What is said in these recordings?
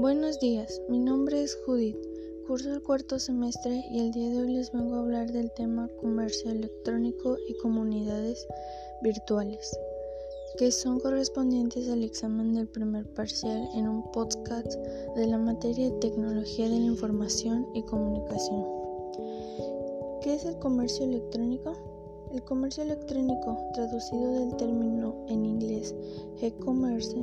Buenos días, mi nombre es Judith, curso el cuarto semestre y el día de hoy les vengo a hablar del tema comercio electrónico y comunidades virtuales, que son correspondientes al examen del primer parcial en un podcast de la materia de tecnología de la información y comunicación. ¿Qué es el comercio electrónico? El comercio electrónico, traducido del término en inglés e-commerce,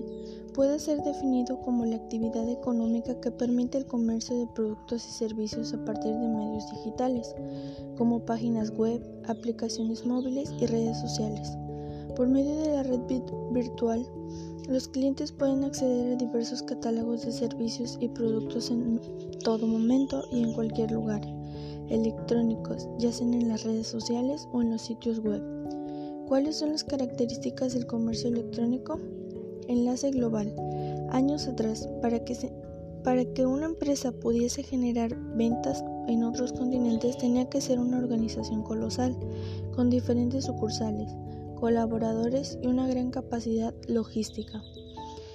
puede ser definido como la actividad económica que permite el comercio de productos y servicios a partir de medios digitales, como páginas web, aplicaciones móviles y redes sociales. Por medio de la red virtual, los clientes pueden acceder a diversos catálogos de servicios y productos en todo momento y en cualquier lugar electrónicos, ya sean en las redes sociales o en los sitios web. ¿Cuáles son las características del comercio electrónico? Enlace global. Años atrás, para que, para que una empresa pudiese generar ventas en otros continentes tenía que ser una organización colosal, con diferentes sucursales, colaboradores y una gran capacidad logística.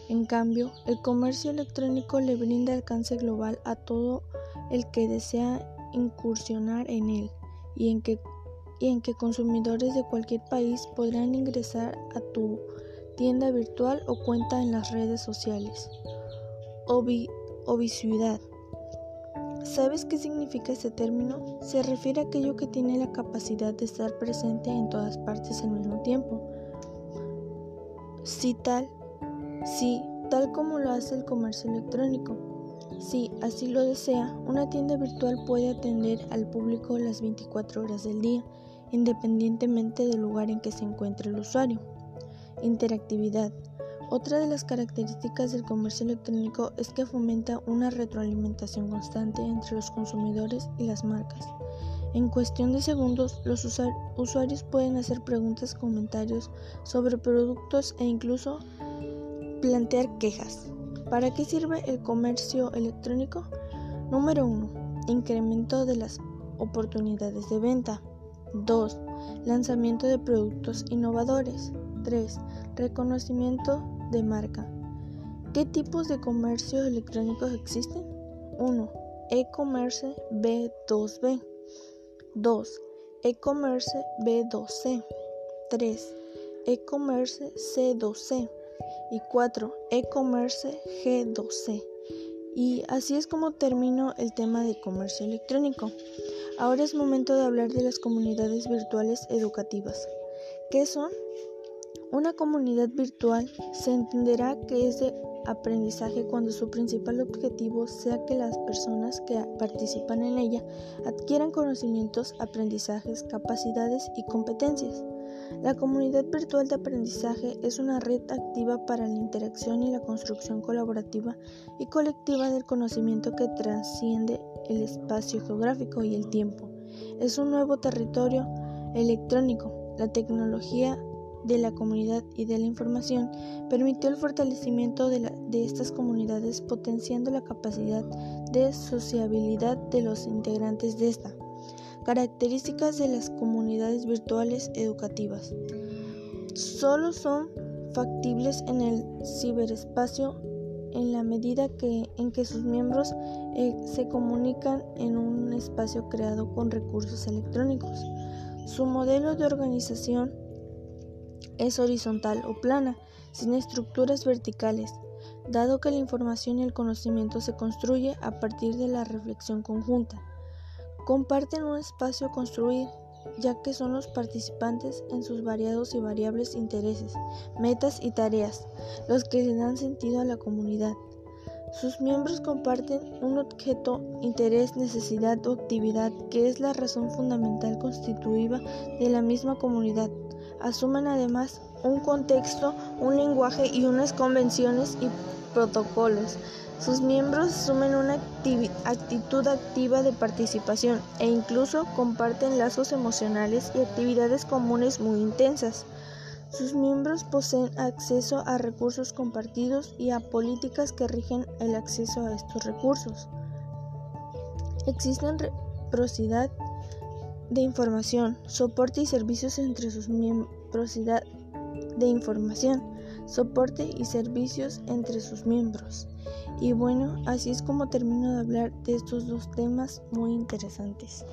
En cambio, el comercio electrónico le brinda alcance global a todo el que desea incursionar en él y en que, y en que consumidores de cualquier país podrán ingresar a tu tienda virtual o cuenta en las redes sociales. Obvisividad. ¿Sabes qué significa este término? Se refiere a aquello que tiene la capacidad de estar presente en todas partes al mismo tiempo. Si tal, sí, tal como lo hace el comercio electrónico. Si así lo desea, una tienda virtual puede atender al público las 24 horas del día, independientemente del lugar en que se encuentre el usuario. Interactividad. Otra de las características del comercio electrónico es que fomenta una retroalimentación constante entre los consumidores y las marcas. En cuestión de segundos, los usuarios pueden hacer preguntas, comentarios sobre productos e incluso plantear quejas. ¿Para qué sirve el comercio electrónico? Número 1. Incremento de las oportunidades de venta. 2. Lanzamiento de productos innovadores. 3. Reconocimiento de marca. ¿Qué tipos de comercio electrónicos existen? 1. E-commerce B2B. 2. E-commerce B2C. 3. E-commerce C2C y 4. E-commerce G12. Y así es como termino el tema de comercio electrónico. Ahora es momento de hablar de las comunidades virtuales educativas. ¿Qué son? Una comunidad virtual se entenderá que es de aprendizaje cuando su principal objetivo sea que las personas que participan en ella adquieran conocimientos, aprendizajes, capacidades y competencias. La comunidad virtual de aprendizaje es una red activa para la interacción y la construcción colaborativa y colectiva del conocimiento que trasciende el espacio geográfico y el tiempo. Es un nuevo territorio electrónico. La tecnología de la comunidad y de la información permitió el fortalecimiento de, de, estas comunidades potenciando la capacidad de sociabilidad de los integrantes de esta. Características de las comunidades virtuales educativas. Solo son factibles en el ciberespacio en la medida que, en que sus miembros eh, se comunican en un espacio creado con recursos electrónicos. Su modelo de organización es horizontal o plana, sin estructuras verticales, dado que la información y el conocimiento se construye a partir de la reflexión conjunta. Comparten un espacio construido, ya que son los participantes en sus variados y variables intereses, metas y tareas los que le dan sentido a la comunidad. Sus miembros comparten un objeto, interés, necesidad o actividad que es la razón fundamental constitutiva de la misma comunidad. Asumen además un contexto, un lenguaje y unas convenciones y protocolos sus miembros asumen una actitud activa de participación e incluso comparten lazos emocionales y actividades comunes muy intensas. Sus miembros poseen acceso a recursos compartidos y a políticas que rigen el acceso a estos recursos. Existen reciprocidad de información, soporte y servicios entre sus miembros. de información, soporte y servicios entre sus miembros. Y bueno, así es como termino de hablar de estos dos temas muy interesantes.